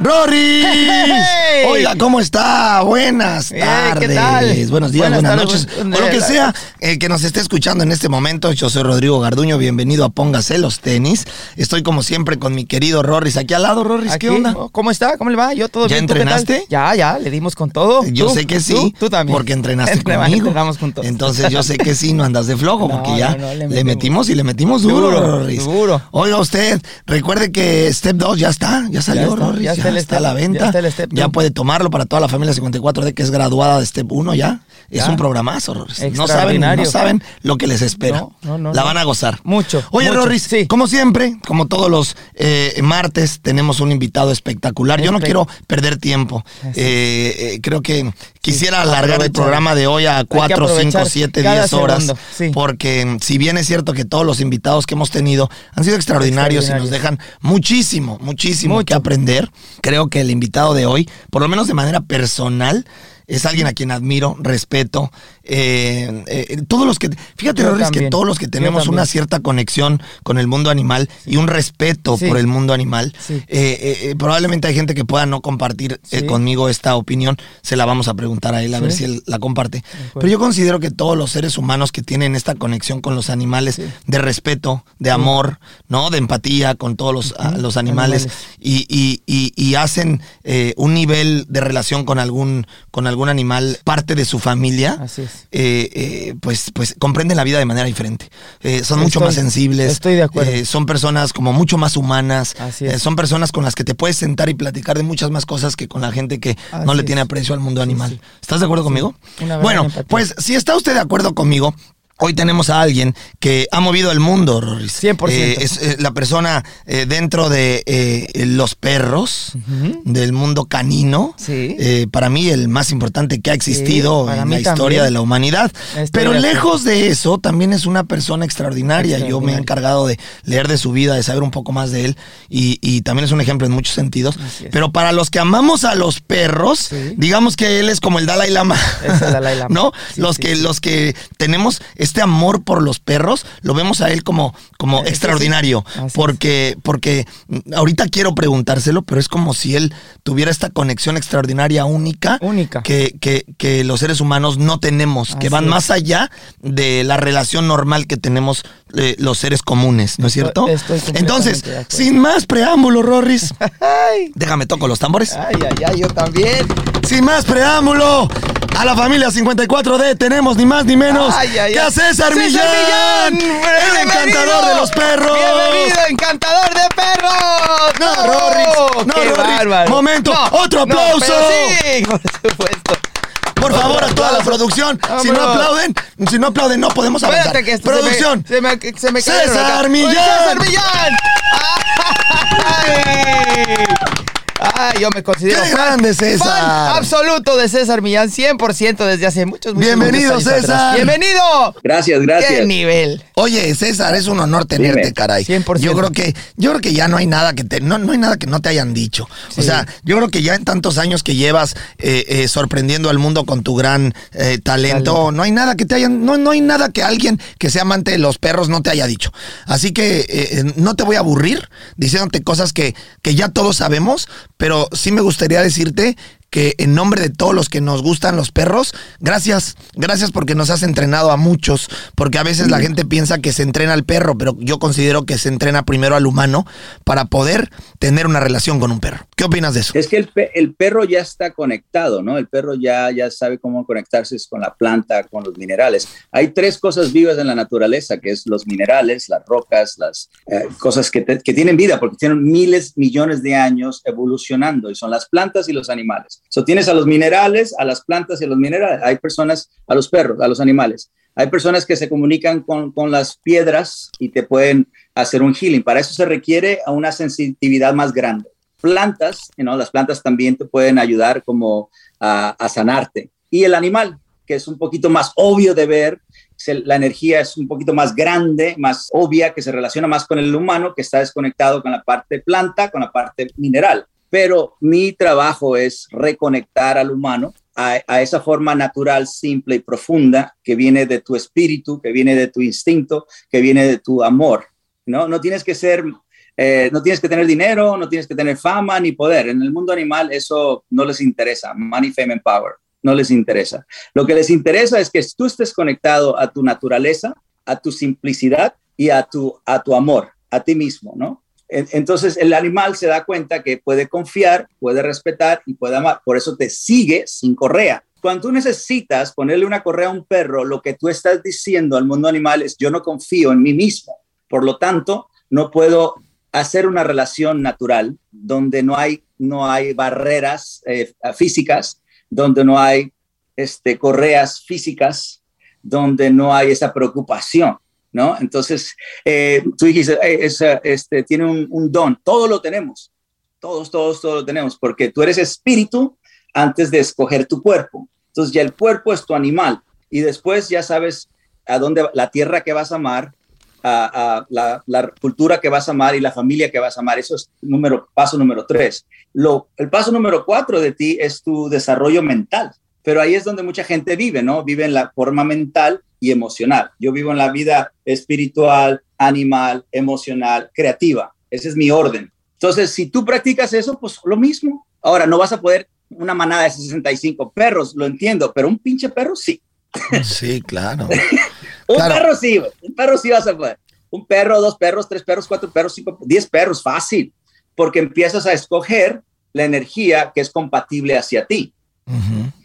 Brori! Eh, eh, eh, Oiga, ¿cómo está? Buenas tardes. Buenos días, buenas, noches. o lo que sea eh, que nos esté escuchando en este momento. Yo soy Rodrigo Garduño. Bienvenido a Póngase los tenis. Estoy como siempre con mi querido Rorris. Aquí al lado, Rorris, ¿qué onda? ¿Cómo está? ¿Cómo le va? Yo todo ¿Ya bien. entrenaste? Ya, ya, le dimos con todo. Yo sé que sí. Tú, también. Porque entrenaste conmigo. Entrenamos juntos. Entonces yo sé que sí, no andas de flojo, porque ya no, no, le, metimos. y le metimos duro, Duro, Rorris. duro. Oiga usted, recuerde que Step 2 ya está, ya salió, está, Rorris. ya Ya, está el está a la venta. ya está el Step Ya. Puede tomarlo para toda la familia 54D que es graduada de Step 1 ya. Es un programazo, Rorris. No saben, no saben lo que les espera. No, no, no, la van a gozar. Mucho, Oye, mucho, Rorris, sí. como siempre, como todos los eh, martes, tenemos un invitado espectacular. Yo no quiero perder tiempo. Eh, eh, creo que quisiera alargar el programa de hoy a que 4, 5, aprovechar 7, cada 10 horas. sí. Porque mm, si bien es cierto que todos los invitados que hemos tenido han sido extraordinarios, y nos dejan muchísimo, muchísimo Mucho. que aprender, creo que el invitado de hoy, por lo menos de manera personal, es alguien a quien admiro, respeto. Eh, eh, todos los que, fíjate, Yo Rorris, que todos los que tenemos una cierta conexión con el mundo animal y un respeto Sí. por el mundo animal, Sí. eh, eh, eh, probablemente hay gente que pueda no compartir eh, conmigo esta opinión. Se la vamos a preguntar a él a ver si él la comparte. Pero yo considero que todos los seres humanos que tienen esta conexión con los animales, de respeto, de amor, ¿no? De empatía con todos los, a- los animales, Animales. Y, y- y- y hacen eh, un nivel de relación con algún, con algún animal, parte de su familia, Así es. Eh, eh, pues, pues comprenden la vida de manera diferente. Eh, son mucho más sensibles. estoy de acuerdo. son personas como mucho más humanas. Así es. son personas con las que te puedes sentar y platicar de muchas más cosas que con la gente que no le es. tiene aprecio al mundo animal. sí. ¿Estás de acuerdo conmigo? Una Bueno, pues si está usted de acuerdo conmigo, Hoy tenemos a alguien que ha movido el mundo, Rorris. 100%. Eh, es eh, la persona eh, dentro de eh, los perros, del mundo canino. Sí. Para mí el más importante que ha existido en la historia también. de la humanidad. Pero lejos de eso, también es una persona extraordinaria. Yo me he encargado de leer de su vida, de saber un poco más de él. Y, y también es un ejemplo en muchos sentidos. Pero para los que amamos a los perros, Sí. digamos que él es como el Dalai Lama. Es el Dalai Lama. ¿No? Los que los que tenemos este amor por los perros, lo vemos a él como, como sí, extraordinario. es. porque, porque ahorita quiero preguntárselo, pero es como si él tuviera esta conexión extraordinaria, única, Única. Que, que, que los seres humanos no tenemos, que van es. más allá de la relación normal que tenemos eh, los seres comunes, ¿no es cierto? estoy Entonces, sin más preámbulo, Rorris, déjame toco los tambores. ay, ay, ay, yo también. Sin más preámbulo, a la familia 54D tenemos ni más ni menos Ay, ay, que a ay. César, Millán, el encantador de los perros. Bienvenido, encantador de perros. No, Rorris, no, qué Rorris. bárbaro. Momento, otro no, aplauso. pero sí, por supuesto. Por favor, a producción. Si no aplauden, si no aplauden, no podemos avanzar. Espérate que esto producción. Se me, se me, se me César cayeron acá. Millán. ¡César Millán! ¡Ay! Ay, yo me considero ¡Qué fan- grande, César! fan absoluto de César Millán, 100% desde hace muchos, muchos Bienvenido, muchos años César. atrás. ¡Bienvenido! Gracias, ¡Qué gracias. nivel! Oye, César, es un honor tenerte, Dime. caray. 100%. Yo creo que, yo creo que ya no hay nada que te, no, no hay nada que no te hayan dicho. O sea, yo creo que ya en tantos años que llevas eh, eh, sorprendiendo al mundo con tu gran eh, talento, Talento. no hay nada que te hayan, no, no hay nada que alguien que sea amante de los perros no te haya dicho. Así que eh, eh, no te voy a aburrir diciéndote cosas que, que ya todos sabemos, pero sí me gustaría decirte que en nombre de todos los que nos gustan los perros, gracias, gracias porque nos has entrenado a muchos, porque a veces la gente piensa que se entrena al perro, pero yo considero que se entrena primero al humano para poder tener una relación con un perro. ¿Qué opinas de eso? Es que el, pe- el perro ya está conectado, ¿no? El perro ya, ya sabe cómo conectarse con la planta, con los minerales. Hay tres cosas vivas en la naturaleza, que es los minerales, las rocas, las eh, cosas que, te- que tienen vida, porque tienen miles, millones de años evolucionando, y son las plantas y los animales. So, tienes a los minerales, a las plantas y a los minerales. Hay personas, a los perros, a los animales. Hay personas que se comunican con, con las piedras y te pueden hacer un healing. Para eso se requiere a una sensitividad más grande plantas, you know, las plantas también te pueden ayudar como a, sanarte. Y el animal, que es un poquito más obvio de ver, la energía es un poquito más grande, más obvia, que se relaciona más con el humano, que está desconectado con la parte planta, con la parte mineral. Pero mi trabajo es reconectar al humano a, esa forma natural, simple y profunda que viene de tu espíritu, que viene de tu instinto, que viene de tu amor. No, no tienes que ser eh, no tienes que tener dinero, no tienes que tener fama ni poder. En el mundo animal eso no les interesa. Money, fame and power. No les interesa. Lo que les interesa es que tú estés conectado a tu naturaleza, a tu simplicidad y a tu, a tu amor, a ti mismo, ¿no? Entonces el animal se da cuenta que puede confiar, puede respetar y puede amar. Por eso te sigue sin correa. Cuando tú necesitas ponerle una correa a un perro, lo que tú estás diciendo al mundo animal es yo no confío en mí mismo. Por lo tanto, no puedo hacer una relación natural donde no hay, no hay barreras eh, físicas, donde no hay este, correas físicas, donde no hay esa preocupación. ¿No? Entonces, eh, tú dijiste, este, tiene un, don, todos lo tenemos, todos, todos, todos lo tenemos, porque tú eres espíritu antes de escoger tu cuerpo. Entonces ya el cuerpo es tu animal y después ya sabes a dónde, la tierra que vas a amar, a, la, cultura que vas a amar y la familia que vas a amar. Eso es número, paso número tres. Lo, el paso número cuatro de ti es tu desarrollo mental, pero ahí es donde mucha gente vive, ¿no? Vive en la forma mental y emocional. Yo vivo en la vida espiritual, animal, emocional, creativa. Ese es mi orden. Entonces, si tú practicas eso, pues lo mismo. Ahora, no vas a poder una manada de 65 perros, lo entiendo, pero un pinche perro sí. Sí, claro. un perro sí, un perro sí vas a poder. Un perro, dos perros, tres perros, cuatro perros, cinco, diez perros, fácil, porque empiezas a escoger la energía que es compatible hacia ti.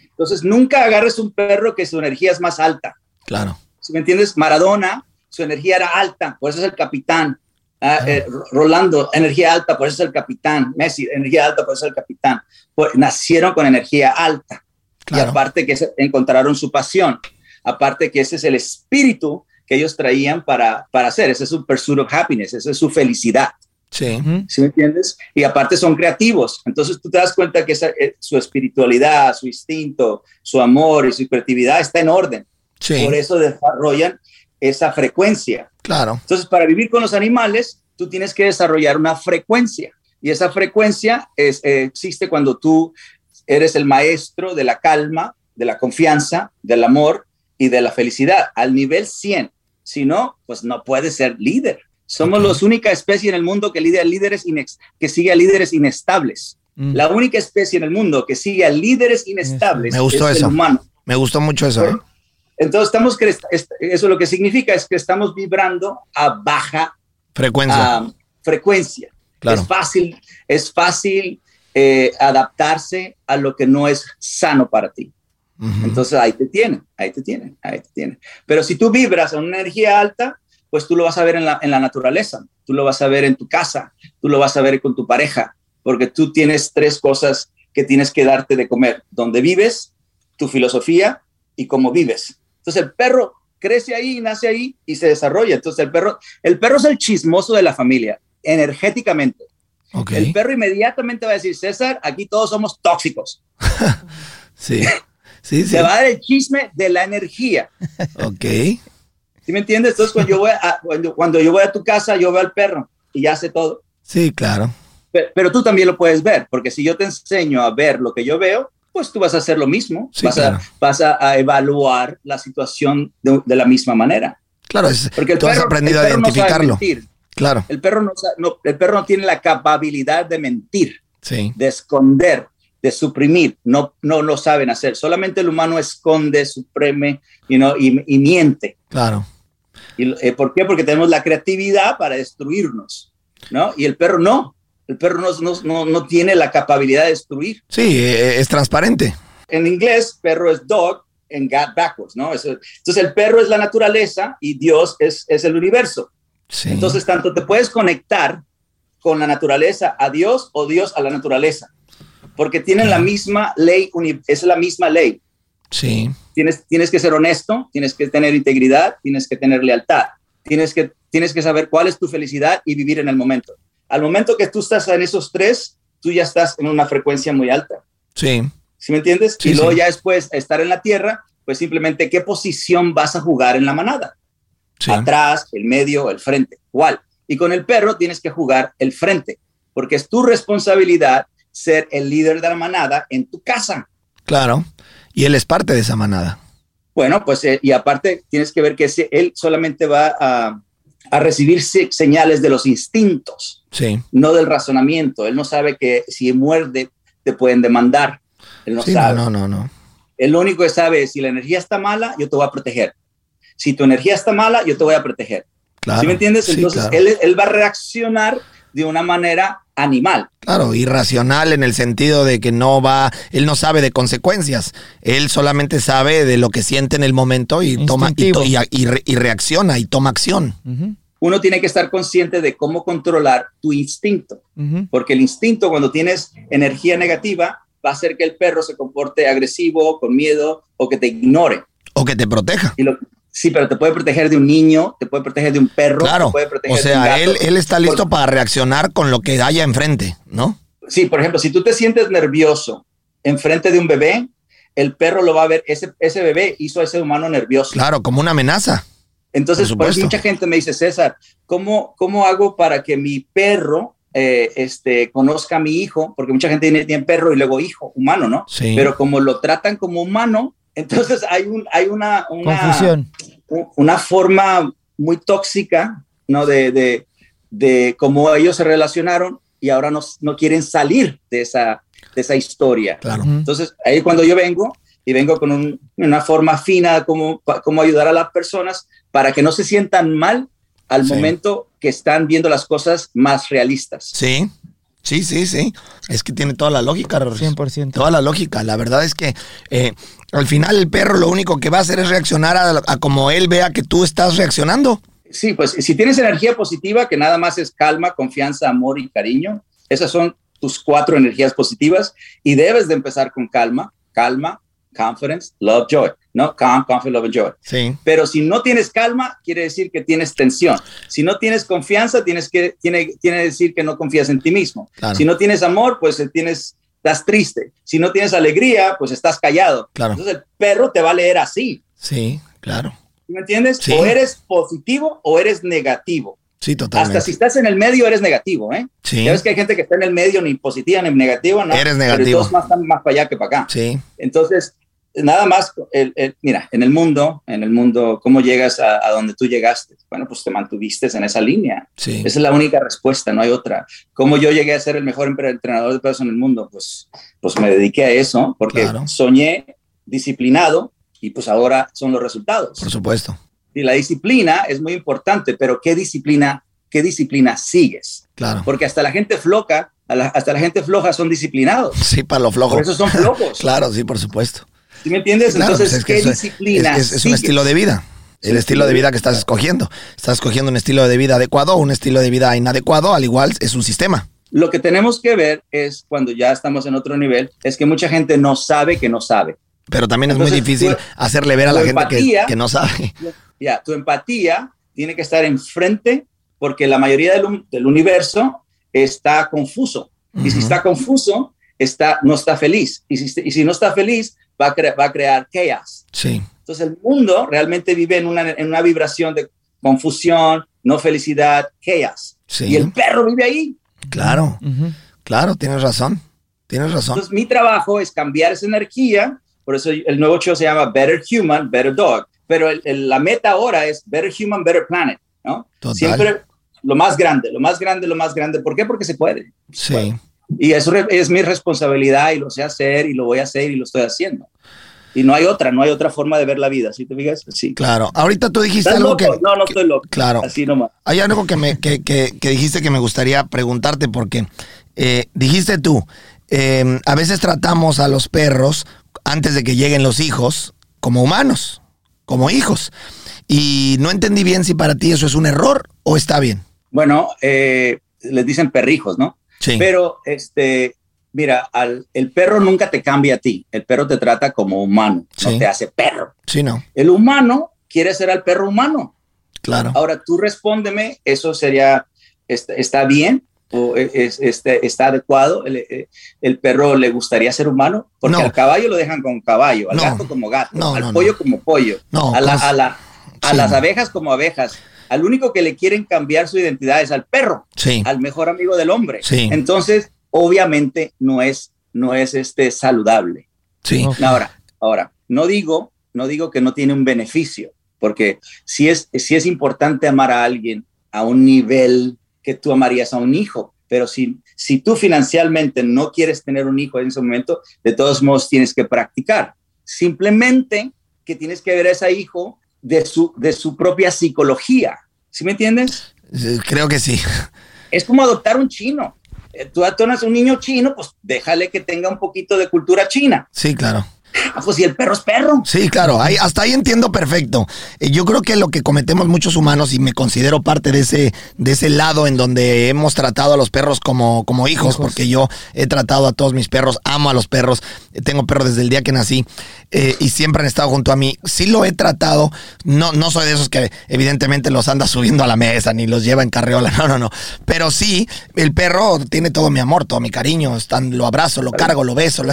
Entonces, nunca agarres un perro que su energía es más alta. Claro. Si me entiendes, Maradona, su energía era alta, por eso es el capitán. Ah, eh, Rolando, energía alta, por eso es el capitán. Messi, energía alta, por eso es el capitán. nacieron con energía alta. Y aparte que encontraron su pasión. Aparte que ese es el espíritu que ellos traían para, para hacer. Ese es su pursuit of happiness, esa es su felicidad. Sí. ¿Sí me entiendes? Y aparte son creativos. Entonces tú te das cuenta que eh, su espiritualidad, su instinto, su amor y su creatividad está en orden. Por eso desarrollan esa frecuencia. Claro. Entonces, para vivir con los animales, tú tienes que desarrollar una frecuencia. Y esa frecuencia es, eh, existe cuando tú eres el maestro de la calma, de la confianza, del amor y de la felicidad al nivel 100. Si no, pues no puedes ser líder. Somos la única especie en el mundo que, líderes que sigue a líderes inestables. Mm. La única especie en el mundo que sigue a líderes inestables Me gustó es eso. el humano. Me gustó mucho eso. ¿eh? Entonces, estamos, eso lo que significa es que estamos vibrando a baja frecuencia. frecuencia. Es fácil, es fácil eh, adaptarse a lo que no es sano para ti. Entonces ahí te tienen, ahí te tienen, ahí te tienen. Pero si tú vibras a una energía alta, pues tú lo vas a ver en la, en la naturaleza, tú lo vas a ver en tu casa, tú lo vas a ver con tu pareja, porque tú tienes tres cosas que tienes que darte de comer, donde vives, tu filosofía y cómo vives. Entonces el perro crece ahí, nace ahí y se desarrolla. Entonces el perro, el perro es el chismoso de la familia, energéticamente. El perro inmediatamente va a decir, César, aquí todos somos tóxicos. sí. Sí, Se va a dar el chisme de la energía. Ok. ¿Sí me entiendes? Entonces, cuando yo, voy a, cuando, yo voy a tu casa, yo veo al perro y ya sé todo. Sí, claro. Pero, pero, tú también lo puedes ver, porque si yo te enseño a ver lo que yo veo, pues tú vas a hacer lo mismo, vas, a, evaluar la situación de, la misma manera. Claro, porque el tú has aprendido a identificarlo. claro. El perro no, el perro no tiene la capacidad de mentir, sí. de esconder, de suprimir. No, no lo saben hacer. Solamente el humano esconde, supreme y, y, miente. Claro. Y, eh, ¿Por qué? Porque tenemos la creatividad para destruirnos, ¿no? Y el perro no. El perro no, tiene la capacidad de destruir. Sí, e, e, es transparente. En inglés, perro es dog, en God backwards, ¿no? Entonces el perro es la naturaleza y Dios es, el universo. Entonces tanto te puedes conectar con la naturaleza a Dios o Dios a la naturaleza, porque tienen la misma ley, es la misma ley. Sí. Tienes, tienes que ser honesto, tienes que tener integridad, tienes que tener lealtad, tienes que, tienes que saber cuál es tu felicidad y vivir en el momento. Al momento que tú estás en esos tres, tú ya estás en una frecuencia muy alta. Sí. ¿Sí me entiendes? y luego ya después estar en la tierra, pues simplemente qué posición vas a jugar en la manada. Atrás, el medio, el frente, ¿cuál? Y con el perro tienes que jugar el frente, porque es tu responsabilidad ser el líder de la manada en tu casa. Claro. Y él es parte de esa manada. Bueno, pues eh, y aparte tienes que ver que él solamente va a, a recibir señales de los instintos, sí. no del razonamiento. Él no sabe que si muerde te pueden demandar. Él no sabe. No, no, no. Él lo único que sabe es si la energía está mala, yo te voy a proteger. Si tu energía está mala, yo te voy a proteger. Claro, ¿Sí me entiendes? Entonces él, él va a reaccionar de una manera animal. Claro, irracional en el sentido de que no va, él no sabe de consecuencias, él solamente sabe de lo que siente en el momento y toma y, y, reacciona y toma acción. Uno tiene que estar consciente de cómo controlar tu instinto, porque el instinto cuando tienes energía negativa va a hacer que el perro se comporte agresivo, con miedo o que te ignore. O que te proteja. Y lo, Sí, pero te puede proteger de un niño, te puede proteger de un perro. Claro. Te puede proteger o sea, él, él está listo para reaccionar con lo que haya enfrente, ¿no? Sí, por ejemplo, si tú te sientes nervioso enfrente de un bebé, el perro lo va a ver, ese, ese bebé hizo a ese humano nervioso. Claro, como una amenaza. Entonces, pues mucha gente me dice, César, ¿cómo, cómo hago para que mi perro eh, este, conozca a mi hijo? Porque mucha gente tiene, tiene perro y luego hijo, humano, ¿no? Sí. Pero como lo tratan como humano, entonces hay, un, hay una, una, Confusión. una forma muy tóxica, ¿no? De, de, de, cómo ellos se relacionaron y ahora no, no quieren salir de esa, de esa historia. Claro. Entonces ahí cuando yo vengo y vengo con un, una forma fina de cómo, cómo ayudar a las personas para que no se sientan mal al Sí. momento que están viendo las cosas más realistas. Sí, sí, sí, sí. Es que tiene toda la lógica, Rorris. 100%. Toda la lógica. La verdad es que eh, al final el perro lo único que va a hacer es reaccionar a, a como él vea que tú estás reaccionando. Sí, pues si tienes energía positiva, que nada más es calma, confianza, amor y cariño, esas son tus cuatro energías positivas y debes de empezar con calma, calma, confidence, love, joy, ¿no? Calm, confidence, love, and joy. Sí. Pero si no tienes calma, quiere decir que tienes tensión. Si no tienes confianza, tienes que, tiene, tiene decir que no confías en ti mismo. Claro. Si no tienes amor, pues eh, tienes, estás triste. Si no tienes alegría, pues estás callado. Claro. Entonces el perro te va a leer así. Sí, claro. ¿Sí ¿Me entiendes? Sí. O eres positivo o eres negativo. Sí, totalmente. Hasta si estás en el medio, eres negativo, ¿eh? Sí. Ya ves que hay gente que está en el medio, ni positiva ni negativa, ¿no? Eres Pero negativo. todos más están más para allá que para acá. Sí, Entonces, nada más, el, el- mira, en el mundo, en el mundo, ¿cómo llegas a, a donde tú llegaste? Bueno, pues te mantuviste en esa línea. sí. Esa es la única respuesta, no hay otra. ¿Cómo yo llegué a ser el mejor entrenador de perros en el mundo? Pues, pues me dediqué a eso porque Claro. soñé disciplinado y pues ahora son los resultados. Por supuesto. Y la disciplina es muy importante, pero ¿qué disciplina, qué disciplina sigues? Claro. Porque hasta la gente floja, a la- hasta la gente floja son disciplinados. Sí, para lo flojo. Por eso son flojos. Claro, sí, por supuesto. ¿Sí me entiendes? Claro, Entonces, pues es que ¿qué disciplina? Es, es- es un estilo de vida. El estilo de vida que estás escogiendo. Estás escogiendo un estilo de vida adecuado o un estilo de vida inadecuado, al igual es un sistema. Lo que tenemos que ver es cuando ya estamos en otro nivel, es que mucha gente no sabe que no sabe. Pero también es Entonces, muy difícil tu- hacerle ver a la gente que, empatía- que no sabe. Ya, tu empatía tiene que estar enfrente porque la mayoría del, del universo está confuso. Y si está confuso, está, no está feliz. Y si, y si no está feliz, va a, cre- va a crear chaos. Sí, Entonces el mundo realmente vive en una, en una vibración de confusión, no felicidad, chaos. sí. Y el perro vive ahí. Claro, claro, tienes razón. Tienes razón. Entonces mi trabajo es cambiar esa energía. Por eso el nuevo show se llama Better Human, Better Dog. Pero el- el- la meta ahora es Better Human, Better Planet. ¿no? Total. Siempre lo más grande, lo más grande, lo más grande. ¿Por qué? Porque se puede. Sí, Y eso es mi responsabilidad y lo sé hacer y lo voy a hacer y lo estoy haciendo. Y no hay otra, no hay otra forma de ver la vida. ¿Sí te fijas? Sí. claro. Ahorita tú dijiste ¿Estás algo loco? que... no, no estoy loco. Claro. Así nomás. Hay algo que, me, que, que- que dijiste que me gustaría preguntarte porque eh, dijiste tú, eh, a veces tratamos a los perros antes de que lleguen los hijos como humanos, como hijos. Y no entendí bien si para ti eso es un error o está bien. Bueno, eh, les dicen perrijos, ¿no? Sí. Pero, este, mira, al, el perro nunca te cambia a ti. El perro te trata como humano, Sí. no te hace perro. sí, no. El humano quiere ser al perro humano. Claro. Ahora tú respóndeme, ¿eso sería, está, está bien? ¿O es, este, está adecuado? ¿El, eh, el perro le gustaría ser humano? Porque No. al caballo lo dejan como caballo, al No. gato como gato, No, al pollo no. como pollo, a, la- a la- a Sí. las abejas como abejas. Al único que le quieren cambiar su identidad es al perro, Sí. al mejor amigo del hombre. Sí. Entonces, obviamente no es, no es este saludable. Sí. Ahora, ahora, no digo, no digo que no tiene un beneficio, porque si es, si es importante amar a alguien a un nivel que tú amarías a un hijo. Pero si, si tú financieramente no quieres tener un hijo en ese momento, de todos modos tienes que practicar. Simplemente que tienes que ver a ese hijo de su, de su propia psicología. ¿Sí me entiendes? Creo que sí. Es como adoptar un chino. Eh, tú adoptas un niño chino, pues déjale que tenga un poquito de cultura china. Sí, claro. Ah, pues si el perro es perro. Sí, claro, ahí, hasta ahí entiendo perfecto. Eh, yo creo que lo que cometemos muchos humanos, y me considero parte de ese, de ese lado en donde hemos tratado a los perros como, como hijos, porque yo he tratado a todos mis perros, amo a los perros, eh, tengo perros desde el día que nací eh, y siempre han estado junto a mí. Sí lo he tratado, no, no soy de esos que evidentemente los anda subiendo a la mesa ni los lleva en carreola, no, no, no. Pero sí, el perro tiene todo mi amor, todo mi cariño, están, lo abrazo, lo cargo, lo beso.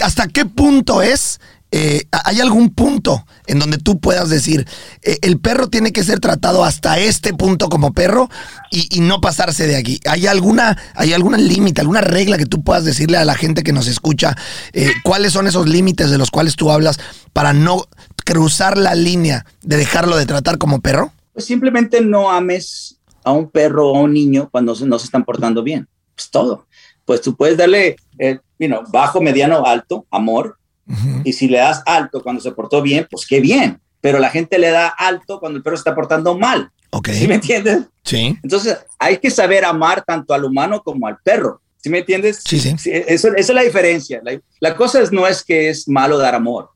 ¿Hasta qué punto es? Eh, ¿Hay algún punto en donde tú puedas decir, eh, el perro tiene que ser tratado hasta este punto como perro y, no pasarse de aquí? ¿Hay alguna, hay alguna límite, alguna regla que tú puedas decirle a la gente que nos escucha? Eh, ¿Cuáles son esos límites de los cuales tú hablas para no cruzar la línea de dejarlo de tratar como perro? Pues simplemente no ames a un perro o a un niño cuando no se están portando bien. Es todo. Pues tú puedes darle, bajo, mediano, alto, amor. Y si le das alto cuando se portó bien, pues qué bien. Pero la gente le da alto cuando el perro se está portando mal. Okay. ¿Sí me entiendes? Sí. Entonces hay que saber amar tanto al humano como al perro. ¿Sí me entiendes? Sí, sí. eso, esa es la diferencia. La, la, cosa es, no es que es malo dar amor.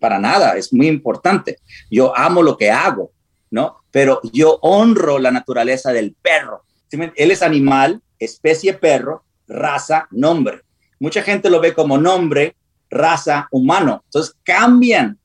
Para nada, es muy importante. Yo amo lo que hago, ¿no? Pero yo honro la naturaleza del perro. Él es animal, especie perro, raza, nombre. Mucha gente lo ve como nombre, raza, humano. Entonces cambian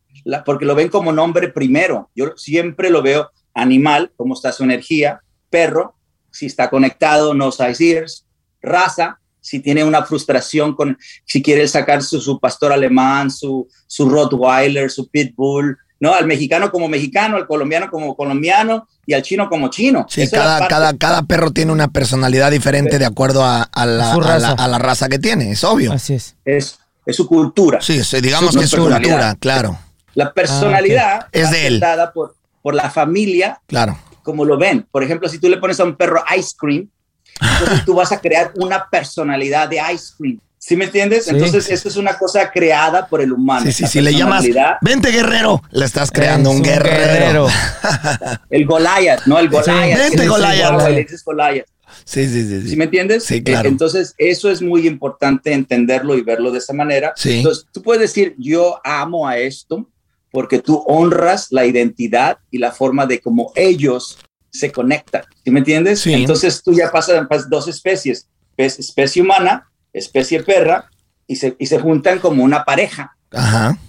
porque lo ven como nombre primero. Yo siempre lo veo animal, cómo está su energía, perro, si está conectado, no ears, raza, si tiene una frustración con, si quiere sacar su, pastor alemán, su, su Rottweiler, su Pitbull, ¿no? Al mexicano como mexicano, al colombiano como colombiano y al chino como chino. Sí, cada, cada, cada, perro tiene una personalidad diferente de acuerdo a, la, a, la, raza que tiene, es obvio. Así es. Es, es su cultura. Sí, digamos que es su cultura, claro. La personalidad ah, es de él. dada por, por la familia, claro. como lo ven. Por ejemplo, si tú le pones a un perro ice cream, entonces tú vas a crear una personalidad de ice cream. ¿Sí me entiendes? Entonces, esto es una cosa creada por el humano. Sí, sí, si le llamas, vente guerrero, le estás creando un, guerrero. el Goliath, ¿no? El Goliath. vente Goliath. Sí, sí, sí, sí. me entiendes? Sí, claro. Entonces, eso es muy importante entenderlo y verlo de esa manera. Sí. Entonces, tú puedes decir, yo amo a esto porque tú honras la identidad y la forma de cómo ellos se conectan. ¿Sí me entiendes? Sí. Entonces, tú ya pasas dos especies, especie humana especie perra, y se, y se juntan como una pareja. Ajá.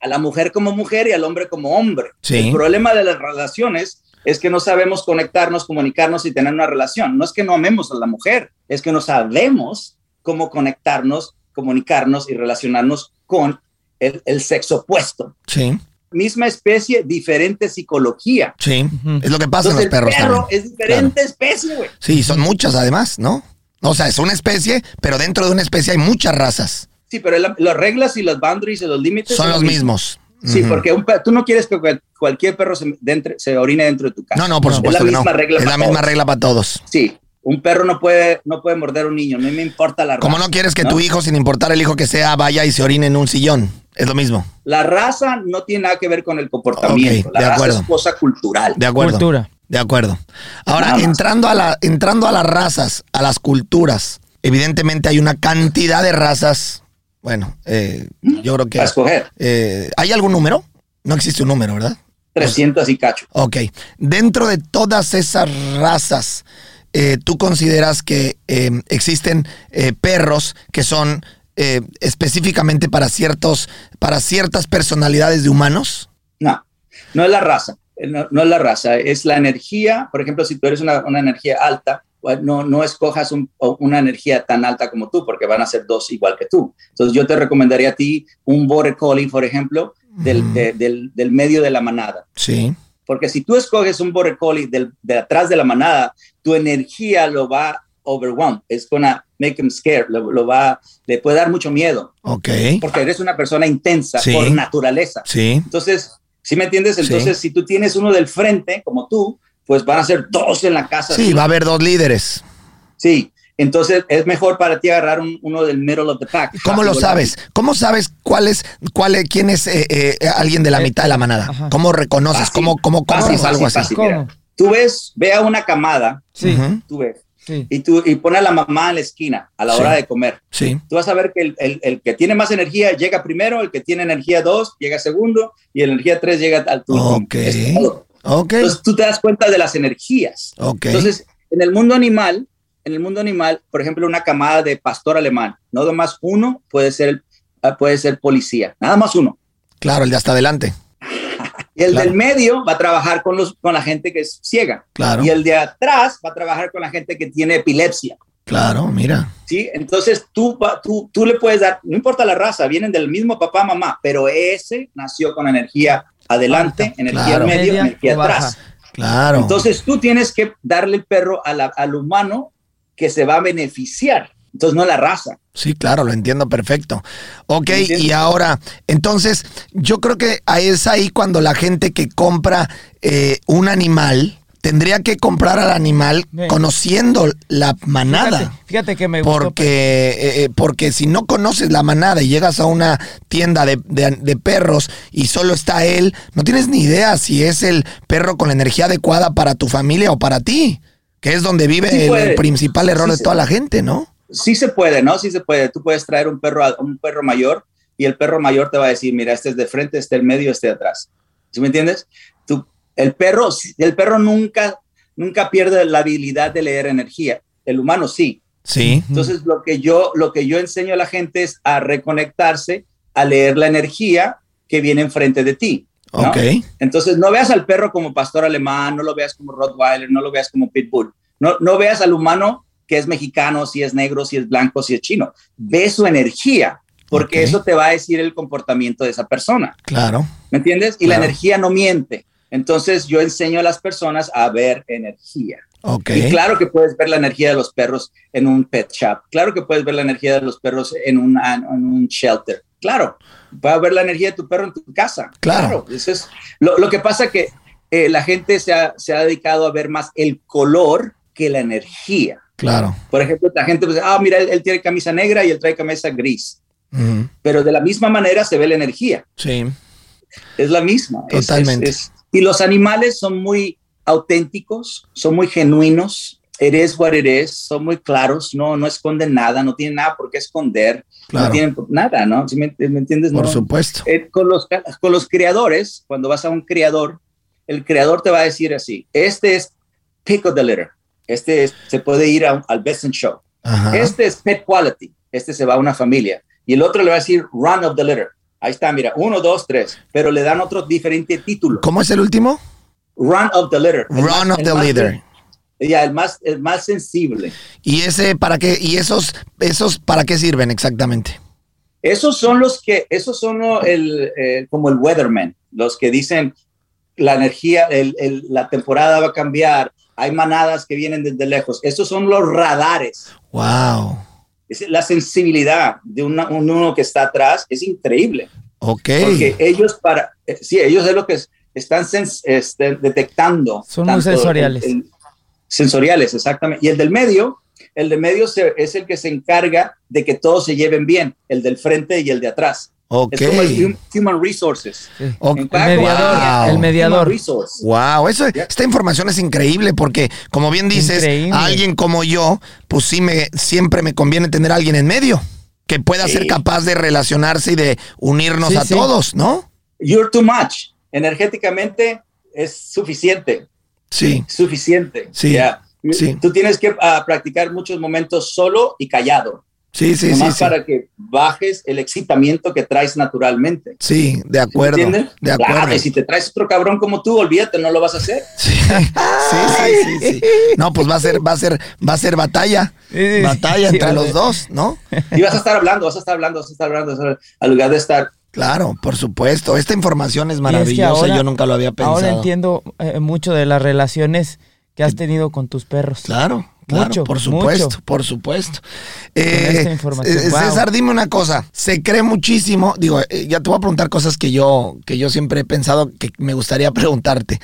A la mujer como mujer y al hombre como hombre. Sí. El problema de las relaciones es que no sabemos conectarnos, comunicarnos y tener una relación. No es que no amemos a la mujer, es que no sabemos cómo conectarnos, comunicarnos y relacionarnos con el, el sexo opuesto. Sí. Misma especie, diferente psicología. Sí, es lo que pasa en los perros. El perro es diferente especie, güey. Sí, son muchas además, ¿no? O sea, es una especie, pero dentro de una especie hay muchas razas. Sí, pero las reglas y los boundaries y los límites son, los mismos. Sí, porque tú no quieres que cualquier perro se, se, orine dentro de tu casa. No, no, por supuesto. Es la misma regla. Es la misma regla para todos. Sí, un perro no puede, no puede morder a un niño, no me importa la raza. Como no quieres que tu hijo, sin importar el hijo que sea, vaya y se orine en un sillón. Es lo mismo. La raza no tiene nada que ver con el comportamiento. la raza es cosa cultural. De acuerdo. Cultura. De acuerdo. Ahora, entrando a, la, entrando a las razas, a las culturas, evidentemente hay una cantidad de razas. Bueno, eh, yo creo que... A escoger. Eh, ¿Hay algún número? No existe un número, ¿verdad? 300 y cacho. Ok. Dentro de todas esas razas, eh, ¿tú consideras que existen perros que son específicamente para, ciertos, para ciertas personalidades de humanos? No, no es la raza. No, es la raza, es la energía. Por ejemplo, si tú eres una, una energía alta, no, no escojas una energía tan alta como tú, porque van a ser dos igual que tú. Entonces, yo te recomendaría a ti un border collie, por ejemplo, del, del, del, medio de la manada. Sí. Porque si tú escoges un border collie del, de atrás de la manada, tu energía lo va a overwhelm, es gonna make him scared, lo, va, le puede dar mucho miedo. Ok. Porque eres una persona intensa por naturaleza. Sí. Entonces, ¿Sí me entiendes? Entonces, si tú tienes uno del frente, como tú, pues van a ser dos en la casa. Sí, va a haber dos líderes. Sí, entonces es mejor para ti agarrar un- uno del middle of the pack. ¿Cómo lo sabes? ¿Cómo sabes cuál es, cuál es- quién es eh, eh, alguien de la Eh, mitad de la manada? ajá. ¿Cómo reconoces? Fácil, ¿Cómo, cómo fácil, algo fácil, así? fácil. mira. ¿Cómo? Tú ves, ve a una camada, Sí, tú ves, sí. y tú y pone a la mamá en la esquina a la Sí. hora de comer. Sí. Tú vas a ver que el, el- el que tiene más energía llega primero, el que tiene energía 2 llega segundo y el energía 3 llega al turno. Ok. Es todo. Ok. Entonces tú te das cuenta de las energías. Ok. Entonces, en el mundo animal, en el mundo animal, por ejemplo, una camada de pastor alemán, no más uno puede ser, ah, puede ser policía, nada más uno. Claro, el de hasta adelante. Y el Claro. del medio va a trabajar con, los, con la gente que es ciega. Claro. Y el de atrás va a trabajar con la gente que tiene epilepsia. Claro, mira. ¿sí? Entonces tú, tú, tú le puedes dar, no importa la raza, vienen del mismo papá, mamá, pero ese nació con energía adelante, Alta. energía Claro. medio, Media energía atrás. Claro. Entonces tú tienes que darle el perro a la- al humano que se va a beneficiar. Entonces no la raza. Sí, claro, lo entiendo perfecto. Ok, y ahora, entonces, yo creo que ahí es ahí cuando la gente que compra eh, un animal tendría que comprar al animal Bien. conociendo la manada. Fíjate, fíjate que me gustó. Porque, eh, eh, porque si no conoces la manada y llegas a una tienda de, de- de perros y solo está él, no tienes ni idea si es el perro con la energía adecuada para tu familia o para ti, que es donde vive Sí el, principal error Sí de se- toda la gente, ¿no? Sí se puede, ¿no? Sí se puede. Tú puedes traer un perro, a- un perro mayor y el perro mayor te va a decir, mira, este es de frente, este es el medio, este de atrás. ¿Sí me entiendes? El perro, el perro nunca, nunca pierde la habilidad de leer energía. El humano sí. Sí. Entonces, lo que yo, lo que yo enseño a la gente es a reconectarse, a leer la energía que viene enfrente de ti. ¿no? Ok. Entonces, no veas al perro como pastor alemán, no lo veas como Rottweiler, no lo veas como Pitbull. No, no veas al humano que es mexicano, si es negro, si es blanco, si es chino. Ve su energía, porque eso te va a decir el comportamiento de esa persona. Claro. ¿Me entiendes? Y la energía no miente. Entonces, yo enseño a las personas a ver energía. Ok. Y claro que puedes ver la energía de los perros en un pet shop. Claro que puedes ver la energía de los perros en, un shelter. Claro. Puedes ver la energía de tu perro en tu casa. Claro. Eso es, lo, lo que pasa que eh, la gente se ha, se ha dedicado a ver más el color que la energía. Claro. Por ejemplo, la gente dice, ah, mira, él, él tiene camisa negra y él trae camisa gris. Pero de la misma manera se ve la energía. Sí. Es la misma. Es- Totalmente. es- y los animales son muy auténticos, son muy genuinos. Eres what it is, son muy claros, no, no esconden nada, no tienen nada por qué esconder, Claro. no tienen nada, ¿no? ¿Sí me, me entiendes? Por No. supuesto. Eh, con, los, con los creadores, cuando vas a un creador, el creador te va a decir así, este es pick of the litter, este es- se puede ir a al best in show, Ajá. este es pet quality, este se va a una familia, y el otro le va a decir run of the litter. Ahí está, mira, uno, dos, tres, pero le dan otro diferente título. ¿Cómo es el último? Run of the litter. Run más- of the leader. Ya, el más, el más sensible. ¿Y ese para qué? ¿Y esos, esos para qué sirven exactamente? Esos son los que, esos son el, eh, como el weatherman, los que dicen la energía, el- el- la temporada va a cambiar, hay manadas que vienen desde lejos. Esos son los radares. Wow. Es la sensibilidad de una- un uno que está atrás es increíble. Ok. Porque ellos para, eh, sí, ellos es lo que es- están sens- este, detectando. Son muy sensoriales. el- el- sensoriales, exactamente. Y el del medio, el del medio se- es el que se encarga de que todos se lleven bien, el del frente y el de atrás. Ok. Es como el hum- Human Resources. Sí. Ok. En El mediador, Wow. el mediador. Wow, eso, esta información es increíble porque, como bien dices, Increíble. a alguien como yo, pues sí me, siempre me conviene tener a alguien en medio que pueda Sí. ser capaz de relacionarse y de unirnos Sí, a sí. todos, ¿no? You're too much. Energéticamente es suficiente. Sí, Suficiente. Sí. Sí. Tú tienes que ah, practicar muchos momentos solo y callado. sí, sí, sí, nomás sí. para que bajes el excitamiento que traes naturalmente. Sí, de ¿Sí me acuerdo. entiendes? De Claro, acuerdo. y si te traes otro cabrón como tú, olvídate, no lo vas a hacer. Sí, sí, sí, sí, sí. No, pues va a ser, va a ser, va a ser batalla. Batalla sí, entre los dos, ¿no? Y vas a estar hablando, vas a estar hablando, vas a estar hablando, vas a- al lugar de estar. Claro, por supuesto. Esta información es Y es que maravillosa. ahora- Yo nunca lo había pensado. Ahora entiendo eh, mucho de las relaciones que has tenido con tus perros. Claro, claro, Mucho, por supuesto, mucho. por supuesto. esta información, eh, wow. César, dime una cosa. Se cree muchísimo, digo, eh, ya te voy a preguntar cosas que yo, que yo siempre he pensado que me gustaría preguntarte.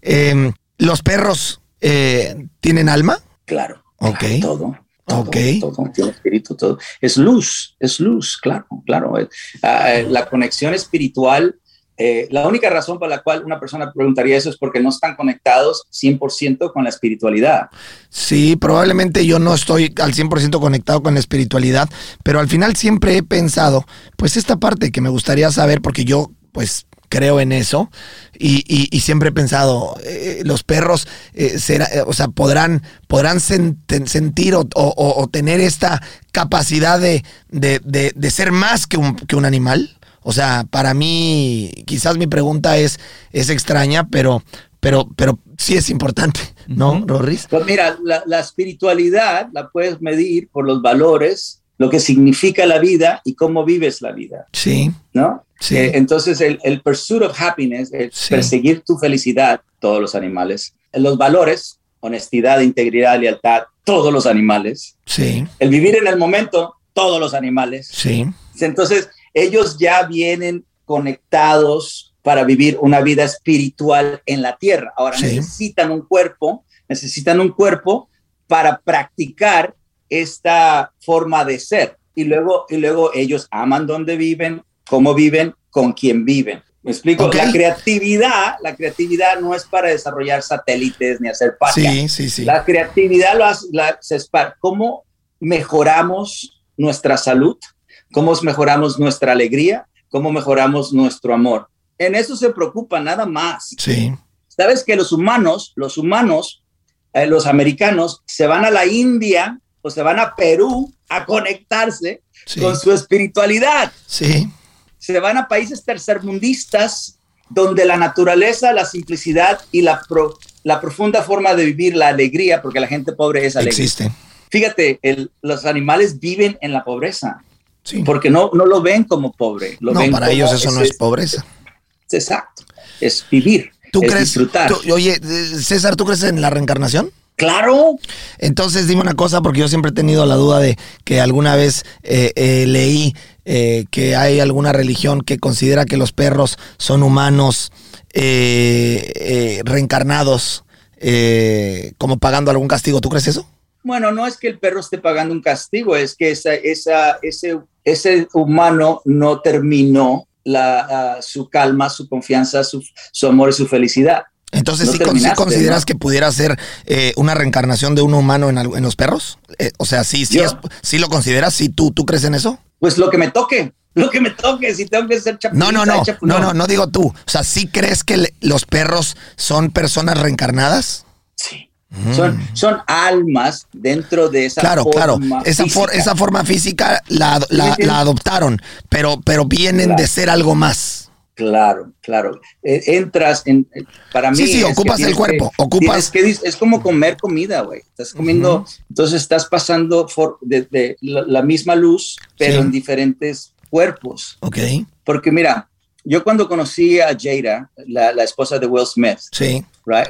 Eh, ¿Los perros eh, tienen alma? Claro. Ok. claro, todo. todo, Ok. Todo, tiene espíritu, todo. Es luz, es luz, claro, claro. Eh, eh, la conexión espiritual, eh, la única razón por la cual una persona preguntaría eso es porque no están conectados 100% con la espiritualidad. Sí, probablemente yo no estoy al 100% conectado con la espiritualidad, pero al final siempre he pensado, pues esta parte que me gustaría saber, porque yo pues creo en eso y, siempre he pensado, eh, los perros, eh, será- o sea, podrán, podrán sentir o tener esta capacidad de, de- de- de ser más que un, que un animal. O sea, para mí, quizás mi pregunta es, es extraña, pero, pero, pero sí es importante, ¿no, Ujú. Rorris? Pues mira, la, la espiritualidad la puedes medir por los valores, lo que significa la vida y cómo vives la vida, Sí, ¿no? sí. Eh, entonces, el, el pursuit of happiness, el Sí. perseguir tu felicidad, todos los animales, los valores, honestidad, integridad, lealtad, todos los animales, Sí, el vivir en el momento, todos los animales. sí, Entonces, ellos ya vienen conectados para vivir una vida espiritual en la tierra. Ahora Sí. necesitan un cuerpo, necesitan un cuerpo para practicar esta forma de ser. Y luego, y luego ellos aman donde viven, cómo viven, con quién viven. ¿Me explico? Ok. La creatividad, la creatividad no es para desarrollar satélites ni hacer patria. sí, sí, sí. La creatividad lo hace, la- se es para cómo mejoramos nuestra salud, cómo mejoramos nuestra alegría, cómo mejoramos nuestro amor. En eso se preocupa nada más. Sí, Sabes que los humanos, los humanos, eh, los americanos, se van a la India o se van a Perú a conectarse sí, con su espiritualidad. sí, Se van a países tercermundistas donde la naturaleza, la simplicidad y la, pro- la profunda forma de vivir la alegría, porque la gente pobre es alegre. existe. Fíjate, el- los animales viven en la pobreza Sí. porque no, no lo ven como pobre. Lo No, ven para como ellos eso no ese- es pobreza. Exacto. Es vivir. ¿Tú es crees? disfrutar. tú- oye, eh, César, ¿tú crees en la reencarnación? Claro. Entonces dime una cosa, porque yo siempre he tenido la duda de que alguna vez eh, eh, leí eh, que hay alguna religión que considera que los perros son humanos reencarnados como pagando algún castigo. ¿Tú crees eso? Bueno, no es que el perro esté pagando un castigo, es que esa, esa, ese, ese humano no terminó la, ah, su calma, su confianza, su, su amor y su felicidad. Entonces, No ¿sí, con- sí terminaste, consideras ¿no? que pudiera ser eh, una reencarnación de un humano en, en los perros? Eh, o sea, ¿sí, sí, Yo- es- sí lo consideras? ¿Sí, tú, ¿Tú crees en eso? Pues lo que me toque, lo que me toque, si tengo que ser chapulín, No, no, no, no, no, no digo tú. O sea, ¿sí crees que le- los perros son personas reencarnadas? Sí. Son, son almas dentro de esa Mm. Claro, claro. forma Esa, for- esa forma física la, la- la adoptaron, pero, pero vienen Claro. de ser algo más. Claro, claro. Eh, entras en. eh, Para mí. Sí, sí, ocupas el cuerpo, que- ocupas- que es como comer comida, güey. Estás comiendo. Entonces estás pasando for- de, de la, la misma luz, pero Sí. en diferentes cuerpos. Ok, Porque mira, yo cuando conocí a Jada, la, la esposa de Will Smith, sí. right?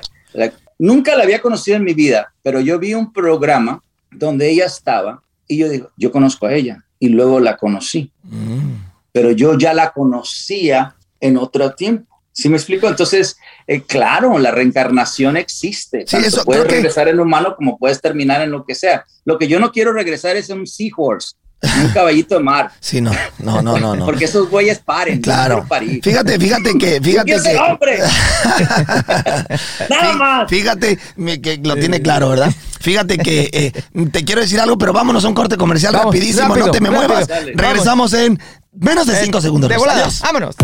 Nunca la había conocido en mi vida, pero yo vi un programa donde ella estaba y yo digo, yo conozco a ella y luego la conocí, Mm. pero yo ya la conocía en otro tiempo. ¿Sí me explico? Entonces, eh, claro, la reencarnación existe. Sí, Tanto eso puedes creo que- regresar en humano como puedes terminar en lo que sea. Lo que yo no quiero regresar es un seahorse, un caballito de mar, Sí, no, no, no, no. no. porque esos güeyes paren. no Claro. parir. Fíjate, fíjate que, fíjate ser que. hombre. Nada más. Fíjate que lo tiene claro, ¿verdad? Fíjate que eh, te quiero decir algo, pero vámonos a un corte comercial Vamos, rapidísimo, rápido, no te me rápido. muevas. Dale. Regresamos en menos de cinco segundos. De volada. Vámonos.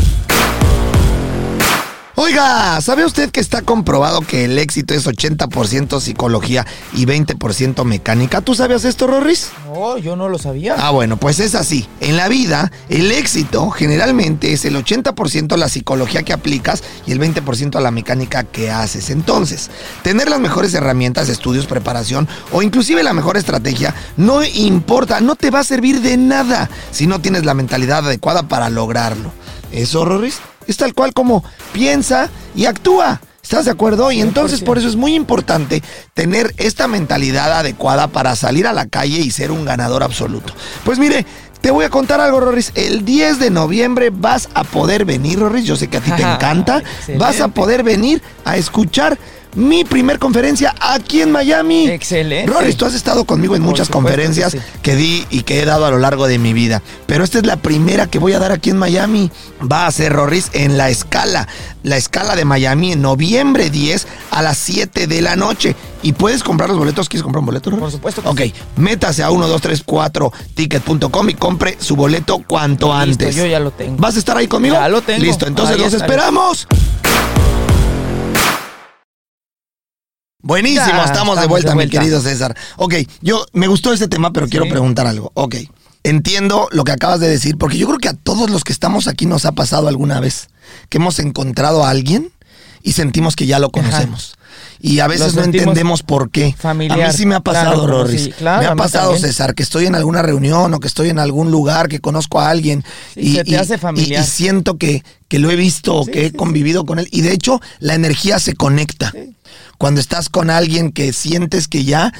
Oiga, ¿sabe usted que está comprobado que el éxito es 80% psicología y 20% mecánica? ¿Tú sabías esto, Rorris? No, yo no lo sabía. Ah, bueno, pues es así. En la vida, el éxito generalmente es el 80% la psicología que aplicas y el 20% la mecánica que haces. Entonces, tener las mejores herramientas, estudios, preparación o inclusive la mejor estrategia no importa, no te va a servir de nada si no tienes la mentalidad adecuada para lograrlo. ¿Eso, Rorris? Es tal cual como piensa y actúa. ¿Estás de acuerdo? Y entonces 100%. por eso es muy importante tener esta mentalidad adecuada para salir a la calle y ser un ganador absoluto. Pues mire, te voy a contar algo, Rorris. El 10 de noviembre vas a poder venir, Rorris. Yo sé que a ti te encanta. Vas a poder venir a escuchar mi primer conferencia aquí en Miami. Excelente. Rorris, tú has estado conmigo en Por muchas que conferencias sí. que di y que he dado a lo largo de mi vida. Pero esta es la primera que voy a dar aquí en Miami. Va a ser Rorris en la escala. La escala de Miami en noviembre 10 a las 7 de la noche. Y puedes comprar los boletos. ¿Quieres comprar un boleto, Rorris? Por supuesto que Ok, métase a 1234ticket.com y compre su boleto cuanto Listo, antes. yo ya lo tengo. ¿Vas a estar ahí conmigo? Ya lo tengo. Listo, entonces Ahí los estaré. esperamos. Buenísimo, Ya, estamos, de vuelta, de mi querido César. Ok, yo me gustó este tema, pero Sí. quiero preguntar algo. Ok, entiendo lo que acabas de decir, porque yo creo que a todos los que estamos aquí nos ha pasado alguna vez que hemos encontrado a alguien y sentimos que ya lo conocemos. Y a veces no entendemos por qué. familiar. A mí sí me ha pasado, Claro, Rorris. sí, claro, me ha pasado. César, que estoy en alguna reunión o que estoy en algún lugar que conozco a alguien Sí, se te hace familiar. y siento que, que lo he visto o Sí, que he convivido con él. Y de hecho, la energía se conecta. Cuando estás con alguien que sientes que ya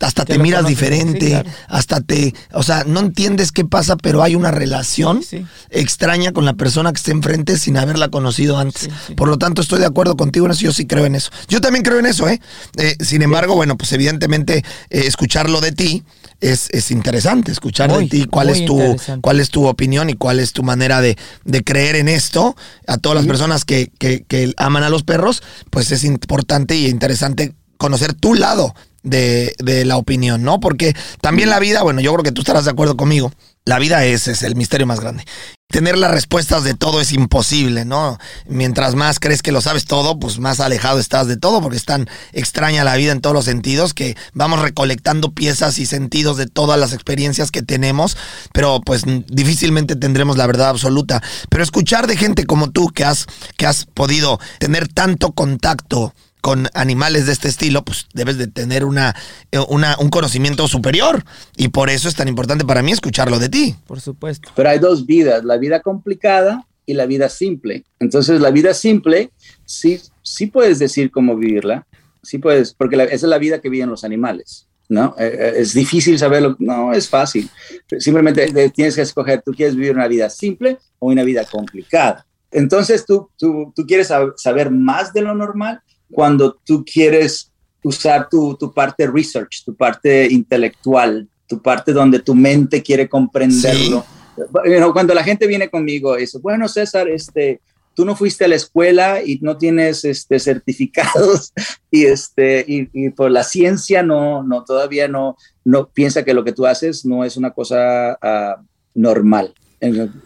hasta te miras conoces, diferente, sí, claro. hasta te, o sea, no entiendes qué pasa, pero hay una relación Sí, sí. extraña con la persona que está enfrente sin haberla conocido antes. Por lo tanto, estoy de acuerdo contigo en eso, yo sí creo en eso. Yo también creo en eso, ¿eh? Eh, sin embargo, bueno, pues evidentemente eh, escucharlo de ti es, es interesante, escuchar de ti cuál es tu cuál es tu opinión y cuál es tu manera de, de creer en esto. A todas las personas que, que- que aman a los perros, pues es importante y interesante conocer tu lado de, de la opinión, ¿no? Porque también la vida, bueno, yo creo que tú estarás de acuerdo conmigo, la vida es, es el misterio más grande. Tener las respuestas de todo es imposible, ¿no? Mientras más crees que lo sabes todo, pues más alejado estás de todo, porque es tan extraña la vida en todos los sentidos que vamos recolectando piezas y sentidos de todas las experiencias que tenemos, pero pues difícilmente tendremos la verdad absoluta. Pero escuchar de gente como tú que has, que has podido tener tanto contacto con animales de este estilo, pues debes de tener una, eh, una- un conocimiento superior. Y por eso es tan importante para mí escucharlo de ti. Por supuesto. Pero hay dos vidas, la vida complicada y la vida simple. Entonces, la vida simple, sí, sí puedes decir cómo vivirla, sí puedes, porque la- esa es la vida que viven los animales. ¿No? Eh, eh, es difícil saberlo, no es fácil. Simplemente tienes que escoger, tú quieres vivir una vida simple o una vida complicada. Entonces, tú, tú, tú quieres sab- saber más de lo normal cuando tú quieres usar tu, tu parte research, tu parte intelectual, tu parte donde tu mente quiere comprenderlo. You know, cuando la gente viene conmigo y dice, bueno, César, este, tú no fuiste a la escuela y no tienes este, certificados y, este, y, y por la ciencia no, no, todavía no, no piensa que lo que tú haces no es una cosa ah, normal.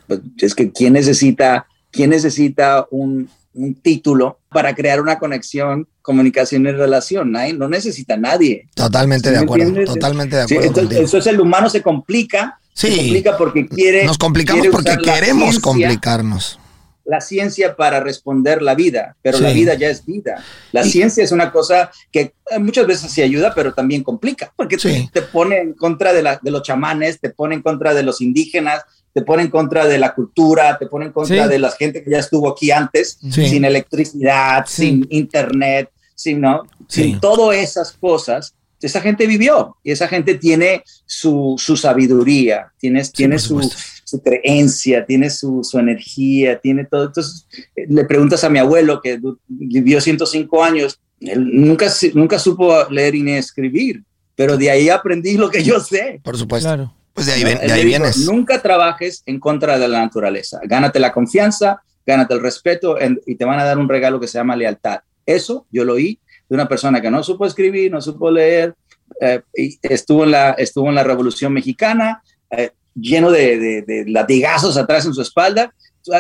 Pues, Es que ¿quién necesita, quién necesita un, un título para crear una conexión, comunicación y relación? Nadie, no necesita nadie. Totalmente ¿Sí de acuerdo. entiendes? Totalmente de Sí, acuerdo. entonces, contigo. entonces el humano se complica, se Sí. complica porque quiere... Nos complicamos quiere porque queremos ciencia complicarnos. la ciencia para responder la vida, pero Sí. la vida ya es vida. La Y- ciencia es una cosa que eh, muchas veces sí ayuda, pero también complica, porque Sí. te, te pone en contra de, la- de los chamanes, te pone en contra de los indígenas, te pone en contra de la cultura, te pone en contra Sí. de la gente que ya estuvo aquí antes, Sí. sin electricidad, Sí. sin internet, sin, ¿no? Sí. sin todas esas cosas. Esa gente vivió y esa gente tiene su, su sabiduría, tiene, tiene su, su creencia, tiene su, su energía, tiene todo. Entonces, eh, le preguntas a mi abuelo que vivió 105 años, él nunca, nunca supo leer ni escribir, pero de ahí aprendí lo que yo sé. Por supuesto. Claro. Pues de ahí, vienes. Nunca trabajes en contra de la naturaleza. Gánate la confianza, gánate el respeto en- y te van a dar un regalo que se llama lealtad. Eso yo lo oí de una persona que no supo escribir, no supo leer, eh, y estuvo, en la, estuvo en la Revolución Mexicana, eh, lleno de, de- de latigazos atrás en su espalda.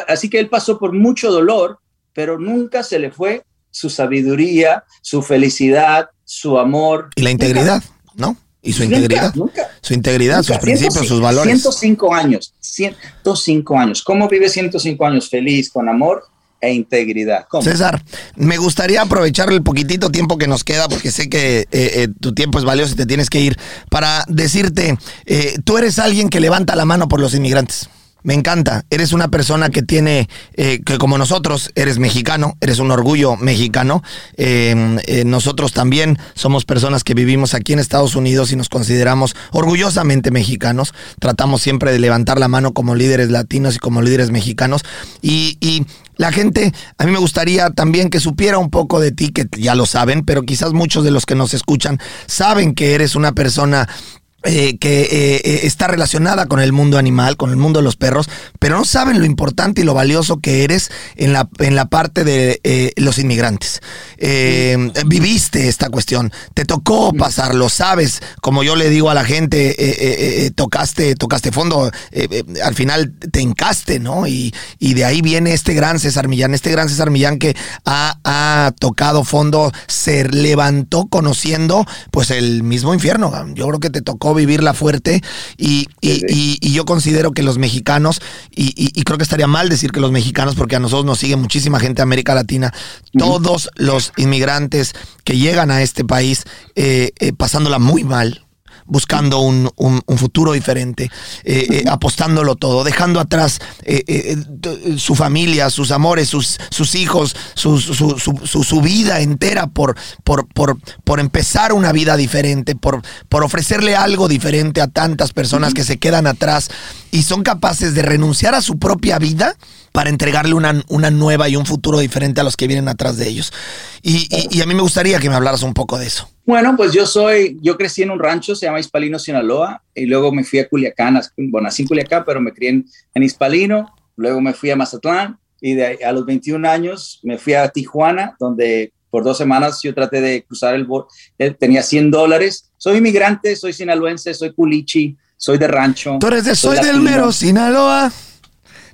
Así que él pasó por mucho dolor, pero nunca se le fue su sabiduría, su felicidad, su amor. Y la integridad, ¿no? Y su Nunca, integridad. Nunca. Su integridad, sus Nunca. principios, 105 sus valores. 105 años, 105 años. ¿Cómo vive 105 años feliz, con amor e integridad? ¿Cómo? César, me gustaría aprovechar el poquitito tiempo que nos queda, porque sé que eh, eh, tu tiempo es valioso y te tienes que ir, para decirte, eh, tú eres alguien que levanta la mano por los inmigrantes. Me encanta. Eres una persona que tiene, eh, que como nosotros, eres mexicano, eres un orgullo mexicano. Eh, eh, nosotros también somos personas que vivimos aquí en Estados Unidos y nos consideramos orgullosamente mexicanos. Tratamos siempre de levantar la mano como líderes latinos y como líderes mexicanos. Y, y la gente, a mí me gustaría también que supiera un poco de ti, que ya lo saben, pero quizás muchos de los que nos escuchan saben que eres una persona eh, que eh, eh, está relacionada con el mundo animal, con el mundo de los perros, pero no saben lo importante y lo valioso que eres en la, en la parte de los inmigrantes. viviste esta cuestión, te tocó pasarlo, sabes, como yo le digo a la gente, tocaste, tocaste fondo, al final te encaste, ¿no? Y, y, de ahí viene este gran César Millán, este gran César Millán que ha, ha tocado fondo, se levantó conociendo pues el mismo infierno. Yo creo que te tocó vivirla fuerte y, y, yo considero que los mexicanos, y, creo que estaría mal decir que los mexicanos, porque a nosotros nos sigue muchísima gente de América Latina, todos los inmigrantes que llegan a este país eh, eh, pasándola muy mal, buscando un, futuro diferente, eh, eh, apostándolo todo, dejando atrás eh, su familia, sus amores, sus, sus hijos, su, su, vida entera por, por, por, por, empezar una vida diferente, por, por ofrecerle algo diferente a tantas personas que se quedan atrás y son capaces de renunciar a su propia vida para entregarle una, una nueva y un futuro diferente a los que vienen atrás de ellos. Y, y, a mí me gustaría que me hablaras un poco de eso. Bueno, pues yo soy, yo crecí en un rancho, se llama Hispalino, Sinaloa, y luego me fui a Culiacán, bueno, nací en Culiacán, pero me crié en, en Hispalino, luego me fui a Mazatlán, y de, a los 21 años me fui a Tijuana, donde por dos semanas yo traté de cruzar el borde, eh, tenía 100 dólares. Soy inmigrante, soy sinaloense, soy culichi, soy de rancho. Tú eres de Soy, del Mero, Sinaloa.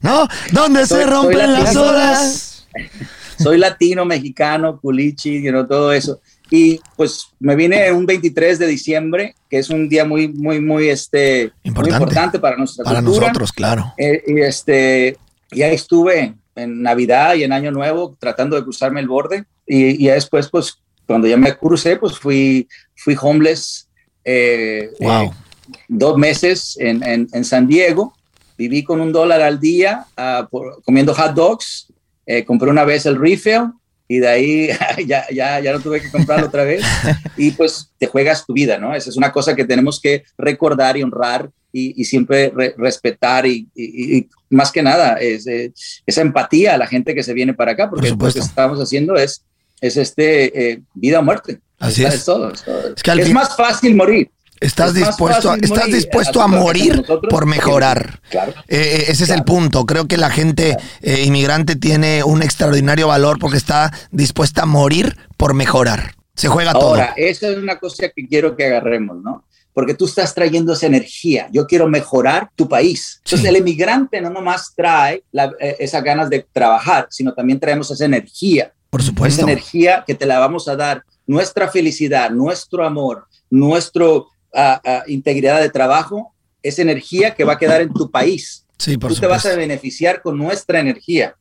¿No? ¿Dónde se rompen las olas? Soy latino, mexicano, culichi, you todo eso. Y pues me vine un 23 de diciembre, que es un día muy, muy, muy, este, importante. para nuestra para nosotros, claro. Eh, y este, ya estuve en Navidad y en Año Nuevo tratando de cruzarme el borde. Y, y después, pues, cuando ya me crucé, pues fui, fui homeless eh, eh, dos meses en, en, en San Diego viví con un dólar al día uh, comiendo hot dogs, eh, compré una vez el refill y de ahí ya, ya, ya no tuve que comprarlo otra vez y pues te juegas tu vida, ¿no? Esa es una cosa que tenemos que recordar y honrar y, y siempre respetar y, y, más que nada es, eh, esa empatía a la gente que se viene para acá, porque lo que estamos haciendo es, es este, eh, vida o muerte. Así es. todo, es, que es más fácil morir. Estás dispuesto, a, estás dispuesto a morir por mejorar. Eh, eh, ese es el punto. Creo que la gente eh, inmigrante tiene un extraordinario valor porque está dispuesta a morir por mejorar. Se juega todo. Ahora, esa es una cosa que quiero que agarremos, ¿no? Porque tú estás trayendo esa energía. Yo quiero mejorar tu país. Entonces, el inmigrante no nomás trae esas ganas de trabajar, sino también traemos esa energía. Por supuesto. Esa energía que te la vamos a dar. Nuestra felicidad, nuestro amor, nuestro integridad de trabajo, es energía que va a quedar en tu país. Sí, Tú te vas a beneficiar con nuestra energía.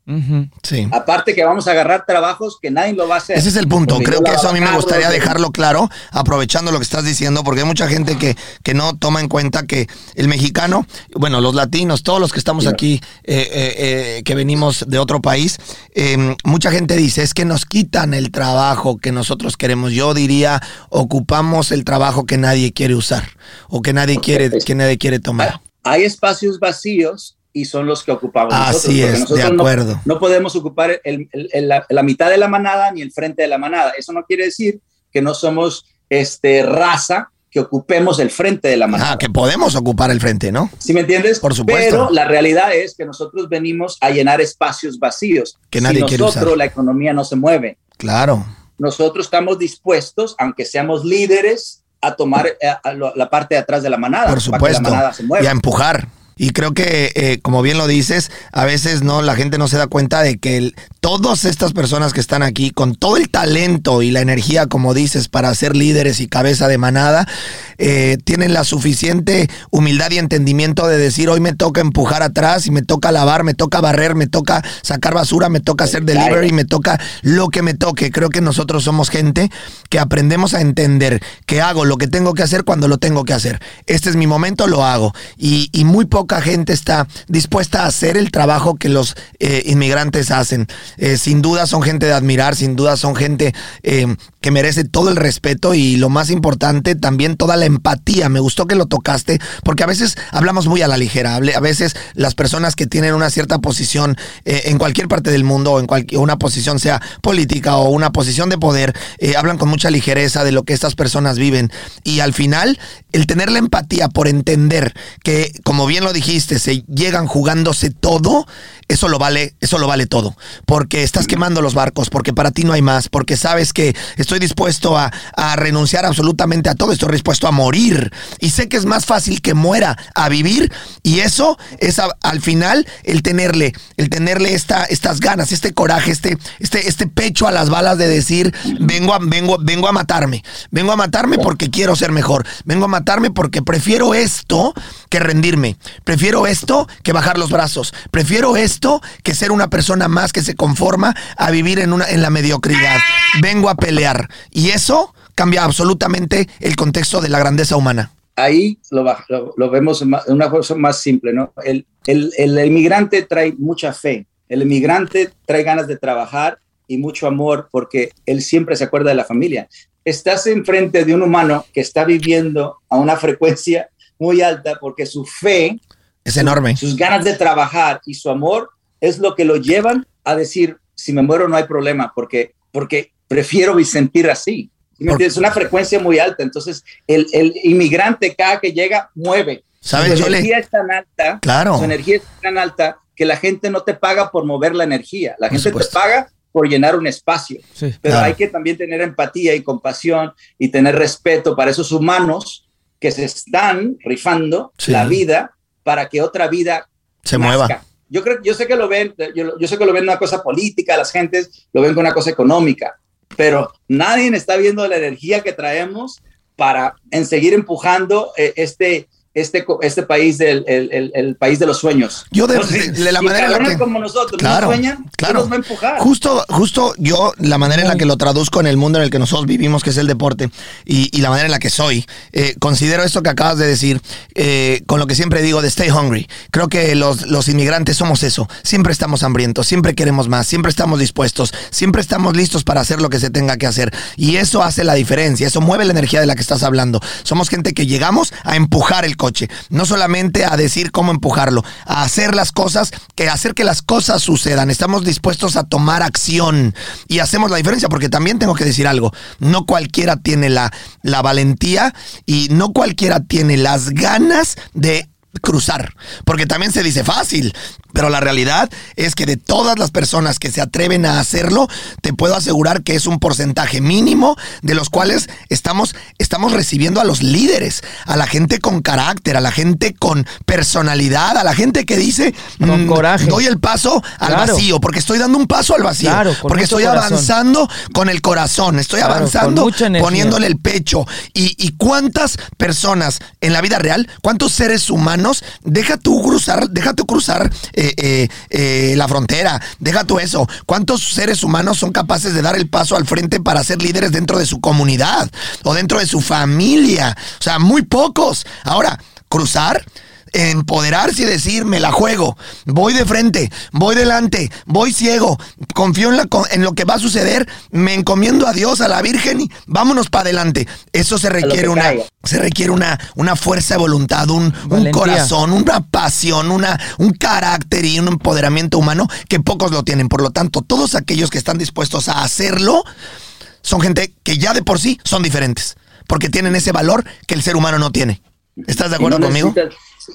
sí. Aparte que vamos a agarrar trabajos que nadie lo va a hacer. Ese es el punto. Creo que eso a mí me gustaría dejarlo claro, aprovechando lo que estás diciendo, porque hay mucha gente que, que no toma en cuenta que el mexicano, bueno, los latinos, todos los que estamos aquí, eh, eh, eh, que venimos de otro país, em, mucha gente dice, es que nos quitan el trabajo que nosotros queremos. Yo diría, ocupamos el trabajo que nadie quiere usar o que nadie, quiere, que nadie quiere tomar hay espacios vacíos y son los que ocupamos Así es, de acuerdo. No, podemos ocupar la, mitad de la manada ni el frente de la manada. Eso no quiere decir que no somos este, raza que ocupemos el frente de la manada. Ah, que podemos ocupar el frente, ¿no? ¿Sí me entiendes? Por supuesto. Pero la realidad es que nosotros venimos a llenar espacios vacíos. Que nadie si nosotros la economía no se mueve. Claro. Nosotros estamos dispuestos, aunque seamos líderes, a tomar eh, la parte de atrás de la manada. Por supuesto. Y a empujar. Y creo que, eh, como bien lo dices, a veces no la gente no se da cuenta de que todas estas personas que están aquí, con todo el talento y la energía, como dices, para ser líderes y cabeza de manada, eh, tienen la suficiente humildad y entendimiento de decir, hoy me toca empujar atrás y me toca lavar, me toca barrer, me toca sacar basura, me toca hacer delivery, me toca lo que me toque. Creo que nosotros somos gente que aprendemos a entender que hago lo que tengo que hacer cuando lo tengo que hacer. Este es mi momento, lo hago. Y, muy poca gente está dispuesta a hacer el trabajo que los eh, inmigrantes hacen. Eh, sin duda son gente de admirar, sin duda son gente eh, que merece todo el respeto y lo más importante, también toda la empatía. Me gustó que lo tocaste, porque a veces hablamos muy a la ligera. A veces las personas que tienen una cierta posición en cualquier parte del mundo, o en cualquier, una posición sea política o una posición de poder, hablan con mucha ligereza de lo que estas personas viven. Y al final, el tener la empatía por entender que, como bien lo dijiste, se llegan jugándose todo, eso lo vale, eso lo vale todo. Porque estás quemando los barcos, porque para ti no hay más, porque sabes que estoy dispuesto a, renunciar absolutamente a todo, estoy dispuesto a morir. Y sé que es más fácil que muera a vivir. Y eso es al final el tenerle, el tenerle esta, estas ganas, este coraje, este, este, este pecho a las balas de decir, vengo a, vengo, vengo a matarme. Vengo a matarme porque quiero ser mejor. Vengo a matarme porque prefiero esto que rendirme. Prefiero esto que bajar los brazos. Prefiero esto que ser una persona más que se conforma a vivir en, una, en la mediocridad. Vengo a pelear. Y eso cambia absolutamente el contexto de la grandeza humana. Ahí lo, lo, vemos en una cosa más simple, ¿no? El, el, el inmigrante trae mucha fe, el inmigrante trae ganas de trabajar y mucho amor porque él siempre se acuerda de la familia. Estás enfrente de un humano que está viviendo a una frecuencia muy alta porque su fe es enorme. Sus ganas de trabajar y su amor es lo que lo llevan a decir, si me muero no hay problema, porque, porque prefiero sentir así. Es una frecuencia muy alta. Entonces, el, el inmigrante cada que llega mueve. ¿Sabes? Su energía es tan alta. Claro. Su energía es tan alta que la gente no te paga por mover la energía. La gente te paga por llenar un espacio. Pero hay que también tener empatía y compasión y tener respeto para esos humanos que se están rifando la vida para que otra vida se mueva. Yo creo, yo sé que lo ven, yo, sé que lo ven una cosa política, las gentes lo ven como una cosa económica, pero nadie está viendo la energía que traemos para en seguir empujando eh, este, este, este país del el, país de los sueños. Yo de, la manera en la que como nosotros claro, sueñan, claro. Nos va a empujar. Justo, justo yo la manera en la que lo traduzco en el mundo en el que nosotros vivimos, que es el deporte, y, y la manera en la que soy, eh, considero esto que acabas de decir eh, con lo que siempre digo de stay hungry. Creo que los, los inmigrantes somos eso. Siempre estamos hambrientos, siempre queremos más, siempre estamos dispuestos, siempre estamos listos para hacer lo que se tenga que hacer. Y eso hace la diferencia, eso mueve la energía de la que estás hablando. Somos gente que llegamos a empujar el no solamente a decir cómo empujarlo, a hacer las cosas, que hacer que las cosas sucedan. Estamos dispuestos a tomar acción y hacemos la diferencia, porque también tengo que decir algo, no cualquiera tiene la, la valentía y no cualquiera tiene las ganas de cruzar, porque también se dice fácil, pero la realidad es que de todas las personas que se atreven a hacerlo, te puedo asegurar que es un porcentaje mínimo de los cuales estamos, estamos recibiendo a los líderes, a la gente con carácter, a la gente con personalidad, a la gente que dice, con mm, coraje. doy el paso al vacío, porque estoy dando un paso al vacío, porque estoy avanzando con el corazón, estoy avanzando poniéndole el pecho. Y, y cuántas personas en la vida real, cuántos seres humanos, deja tú cruzar, deja tú cruzar eh, eh, eh, la frontera. Deja tú eso. ¿Cuántos seres humanos son capaces de dar el paso al frente para ser líderes dentro de su comunidad o dentro de su familia? O sea, muy pocos. Ahora, cruzar empoderarse y decir, me la juego, voy de frente, voy delante, voy ciego, confío en, la, en lo que va a suceder, me encomiendo a Dios, a la Virgen y vámonos para adelante. Eso se requiere una, se requiere una, una fuerza de voluntad, un, un, corazón, una pasión, una, un carácter y un empoderamiento humano que pocos lo tienen. Por lo tanto, todos aquellos que están dispuestos a hacerlo son gente que ya de por sí son diferentes, porque tienen ese valor que el ser humano no tiene. ¿Estás de acuerdo conmigo?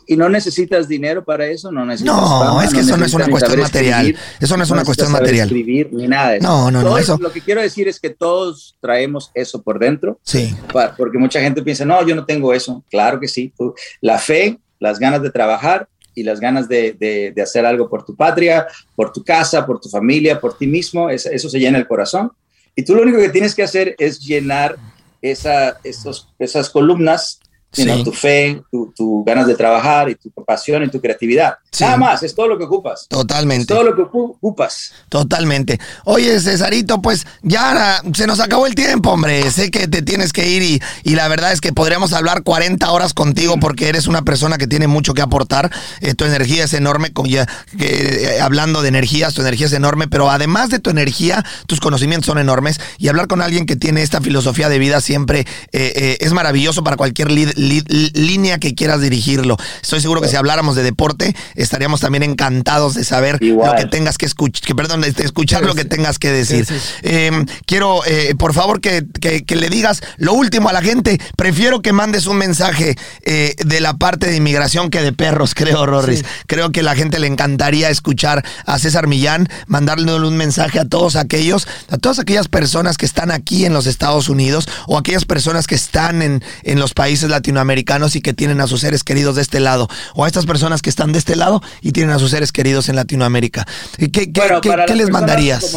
Y no necesitas dinero para eso, no necesitas. No, es que eso no es una cuestión material. eso no es una cuestión material. Escribir ni nada de eso. No, no, no. Eso... Lo que quiero decir es que todos traemos eso por dentro. Sí. porque mucha gente piensa, no, yo no tengo eso. Claro que sí. La fe, las ganas de trabajar y las ganas de, de, de, hacer algo por tu patria, por tu casa, por tu familia, por ti mismo, eso, eso se llena el corazón. Y tú lo único que tienes que hacer es llenar esa, esos, esas columnas sino tu fe, tu, tu, ganas de trabajar y tu pasión y tu creatividad. Nada más, es todo lo que ocupas. Totalmente. Es todo lo que ocupas. Totalmente. Oye, Cesarito, pues ya se nos acabó el tiempo, hombre. Sé que te tienes que ir y, y la verdad es que podríamos hablar 40 horas contigo porque eres una persona que tiene mucho que aportar. Eh, tu energía es enorme, con ya, eh, hablando de energías, tu energía es enorme, pero además de tu energía, tus conocimientos son enormes y hablar con alguien que tiene esta filosofía de vida siempre eh, es maravilloso para cualquier línea que quieras dirigirlo. Estoy seguro que si habláramos de deporte, estaríamos también encantados de saber lo que tengas que escuchar, que perdón, de escuchar lo que tengas que decir. Em, quiero, eh, por favor, que, que, le digas lo último a la gente. Prefiero que mandes un mensaje eh, de la parte de inmigración que de perros, creo, Rorris. Creo que la gente le encantaría escuchar a César Millán, mandarle un mensaje a todos aquellos, a todas aquellas personas que están aquí en los Estados Unidos o aquellas personas que están en, en los países latinoamericanos americanos y que tienen a sus seres queridos de este lado, o a estas personas que están de este lado y tienen a sus seres queridos en Latinoamérica. ¿Qué, qué, les mandarías?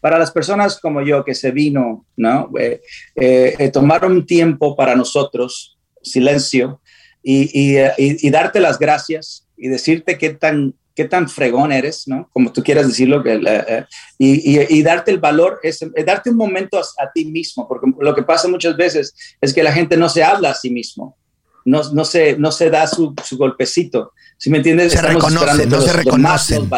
para las personas como yo que se vino, ¿no? Eh, eh, eh, tomaron un tiempo para nosotros, silencio, y, y, darte las gracias y decirte qué tan qué tan fregón eres, ¿no? Como tú quieras decirlo, eh, y, darte el valor, es, darte un momento a, ti mismo, porque lo que pasa muchas veces es que la gente no se habla a sí mismo, no, no, se, no se da su, golpecito, ¿sí me entiendes? Se reconoce, no se reconocen.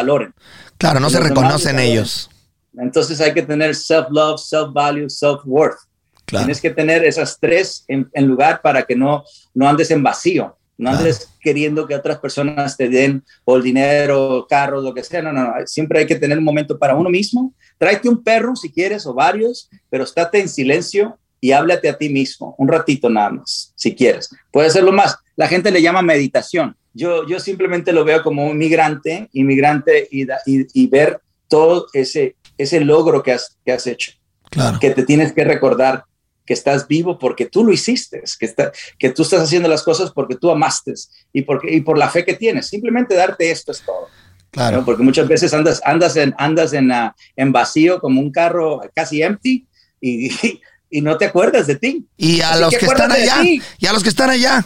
Claro, no se reconocen ellos. Entonces hay que tener self-love, self-value, self-worth. Tienes que tener esas tres en, en, lugar para que no, no andes en vacío. No andes queriendo que otras personas te den o el dinero, carros, lo que sea. No, no, no. Siempre hay que tener un momento para uno mismo. Tráete un perro si quieres o varios, pero estate en silencio y háblate a ti mismo. Un ratito nada más, si quieres. Puede hacerlo más. La gente le llama meditación. Yo, yo simplemente lo veo como un migrante, inmigrante y, y, ver todo ese, ese logro que has, que has hecho. Claro. Que te tienes que recordar que estás vivo porque tú lo hiciste, que, está, que tú estás haciendo las cosas porque tú amaste y, porque, y por la fe que tienes. Simplemente darte esto es todo. Claro. Porque muchas veces andas, andas, en, andas en, uh, en vacío como un carro casi empty y, y, no te acuerdas de ti. Y a los que, están allá, y a los que están allá,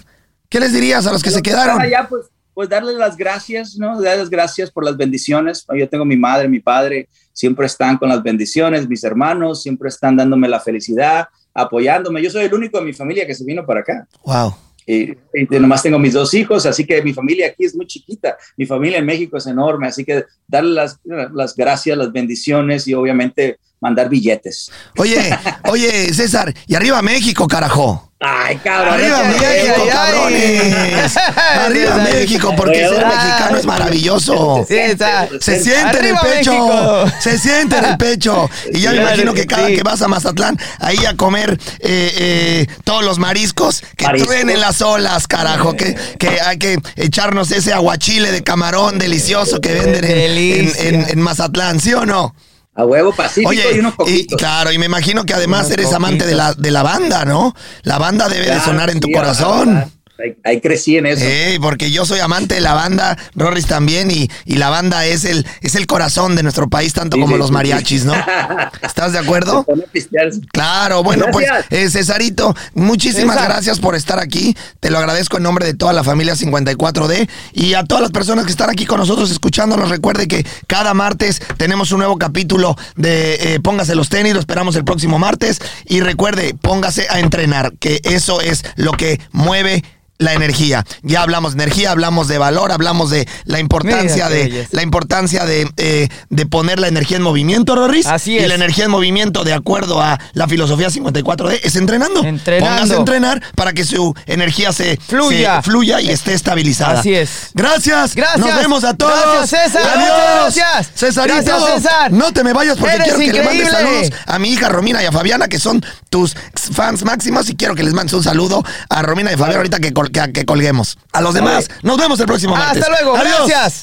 ¿qué les dirías a los que, se quedaron? allá, pues, pues darles las gracias, ¿no? Darles gracias por las bendiciones. Yo tengo mi madre, mi padre, siempre están con las bendiciones, mis hermanos siempre están dándome la felicidad, apoyándome. Yo soy el único de mi familia que se vino para acá. Wow. Y, nomás tengo mis dos hijos, así que mi familia aquí es muy chiquita. Mi familia en México es enorme, así que darle las, las gracias, las bendiciones y obviamente mandar billetes. Oye, oye, César, y arriba México, carajo. Ay, cabrón. Arriba México, cabrones. Arriba México, porque ser mexicano es maravilloso. se siente en el pecho. Se siente en el pecho. Y ya me imagino que cada que vas a Mazatlán, ahí a comer eh, eh, todos los mariscos, que truenen las olas, carajo. Que, que hay que echarnos ese aguachile de camarón delicioso que venden en, en Mazatlán, ¿sí o no? A huevo pacífico y unos poquitos. claro, y me imagino que además eres amante de la, de la banda, ¿no? La banda debe de sonar en tu corazón. Ahí, crecí en eso. Sí, porque yo soy amante de la banda, Rorris también, y, y, la banda es el, es el corazón de nuestro país, tanto como los mariachis, ¿no? ¿Estás de acuerdo? Claro, bueno, pues eh, Cesarito, muchísimas gracias por estar aquí. Te lo agradezco en nombre de toda la familia 54D y a todas las personas que están aquí con nosotros escuchándonos. Recuerde que cada martes tenemos un nuevo capítulo de eh, Póngase los tenis, lo esperamos el próximo martes. Y recuerde, póngase a entrenar, que eso es lo que mueve la energía. Ya hablamos de energía, hablamos de valor, hablamos de la importancia de la importancia de, eh, de, poner la energía en movimiento, Rorris. Así es. Y la energía en movimiento, de acuerdo a la filosofía 54D, es entrenando. Entrenando. Póngase a entrenar para que su energía se fluya, fluya y esté estabilizada. Así es. Gracias. Gracias. Nos vemos a todos. Gracias, César. Adiós. Gracias. Cesarito. Gracias, César. No te me vayas porque Eres quiero que le mandes increíble. saludos a mi hija Romina y a Fabiana, que son tus fans máximos, y quiero que les mandes un saludo a Romina y Fabiana ahorita que, col- que- que colguemos. A los demás, nos vemos el próximo martes. Hasta luego. Adiós. Gracias.